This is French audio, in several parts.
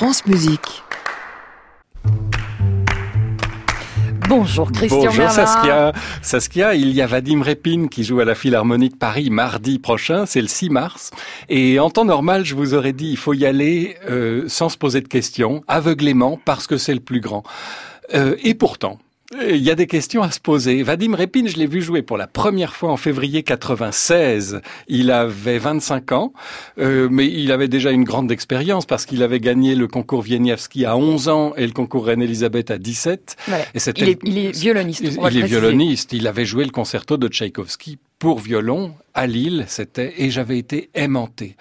France Musique. Bonjour Christian Bonjour Merlin. Saskia. Saskia, il y a Vadim Repin qui joue à la Philharmonie de Paris mardi prochain, c'est le 6 mars. Et en temps normal, je vous aurais dit, il faut y aller euh, sans se poser de questions, aveuglément, parce que c'est le plus grand. Euh, et pourtant, il y a des questions à se poser. Vadim Repin, je l'ai vu jouer pour la première fois en février 96. Il avait 25 ans, euh, mais il avait déjà une grande expérience parce qu'il avait gagné le concours Wieniawski à 11 ans et le concours Reine-Elisabeth à 17. Voilà. Et Il, est, il est violoniste. il, il est violoniste. Il avait joué le concerto de Tchaïkovski pour violon à Lille, c'était et j'avais été aimanté.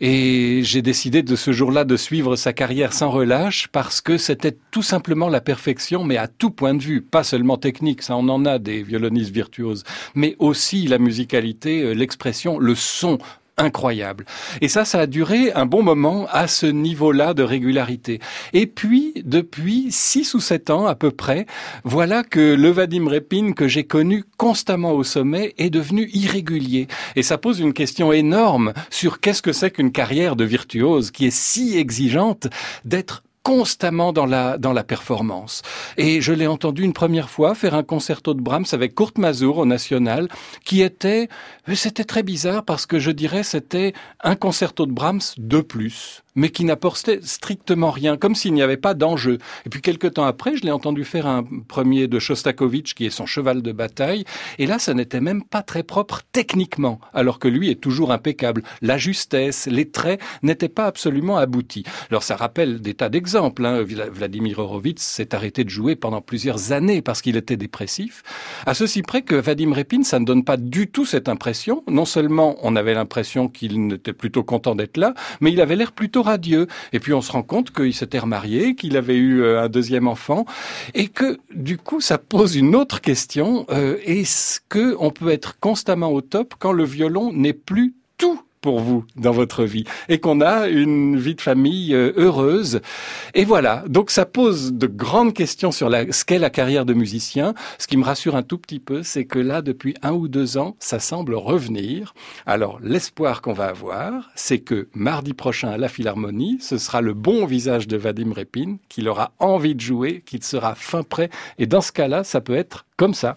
Et j'ai décidé de ce jour-là de suivre sa carrière sans relâche parce que c'était tout simplement la perfection, mais à tout point de vue, pas seulement technique, ça on en a des violonistes virtuoses, mais aussi la musicalité, euh, l'expression, le son incroyable. Et ça, ça a duré un bon moment à ce niveau-là de régularité. Et puis, depuis six ou sept ans à peu près, voilà que le Vadim Repin que j'ai connu constamment au sommet est devenu irrégulier. Et ça pose une question énorme sur qu'est-ce que c'est qu'une carrière de virtuose qui est si exigeante d'être constamment dans la dans la performance. Et je l'ai entendu une première fois faire un concerto de Brahms avec Kurt Mazur au National, qui était c'était très bizarre parce que je dirais c'était un concerto de Brahms de plus, mais qui n'apportait strictement rien, comme s'il n'y avait pas d'enjeu. Et puis quelques temps après, je l'ai entendu faire un premier de Shostakovich, qui est son cheval de bataille, et là, ça n'était même pas très propre techniquement, alors que lui est toujours impeccable. La justesse, les traits n'étaient pas absolument aboutis. Alors ça rappelle des tas d'exemples. Hein. Vla- Vladimir Horowitz s'est arrêté de jouer pendant plusieurs années parce qu'il était dépressif. À ceci près que Vadim Repin, ça ne donne pas du tout cette impression. Non seulement on avait l'impression qu'il n'était plutôt content d'être là, mais il avait l'air plutôt radieux. Et puis on se rend compte qu'il s'était remarié, qu'il avait eu euh, un deuxième enfant, et que du coup ça pose une autre question euh, est-ce que on peut être constamment au top quand le violon n'est plus pour vous dans votre vie et qu'on a une vie de famille euh, heureuse. Et voilà. Donc ça pose de grandes questions sur la, ce qu'est la carrière de musicien. Ce qui me rassure un tout petit peu c'est que là depuis un ou deux ans ça semble revenir. Alors l'espoir qu'on va avoir c'est que mardi prochain à la Philharmonie ce sera le bon visage de Vadim Repin qu'il aura envie de jouer qu'il sera fin prêt. Et dans ce cas-là ça peut être comme ça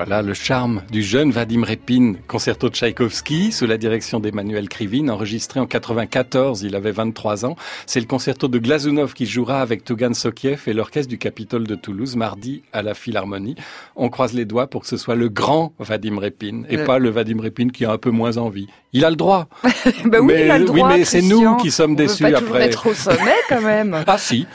Voilà le charme du jeune Vadim Repin, concerto de Tchaïkovski sous la direction d'Emmanuel Krivine, enregistré en 94, il avait 23 ans. C'est le concerto de Glazunov qui jouera avec Tougan Sokiev et l'orchestre du Capitole de Toulouse mardi à la Philharmonie. On croise les doigts pour que ce soit le grand Vadim Repin et pas le Vadim Repin qui a un peu moins envie. Il a le droit. Bah oui, Mais- il a le oui, mais c'est nous qui sommes On peut déçus pas après. être au sommet quand même. Ah si.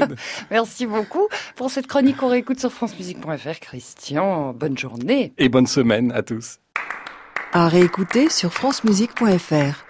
Merci beaucoup pour cette chronique qu'on réécoute sur francemusique.fr. Christian, bonne journée. Et bonne semaine à tous. À réécouter sur francemusique.fr.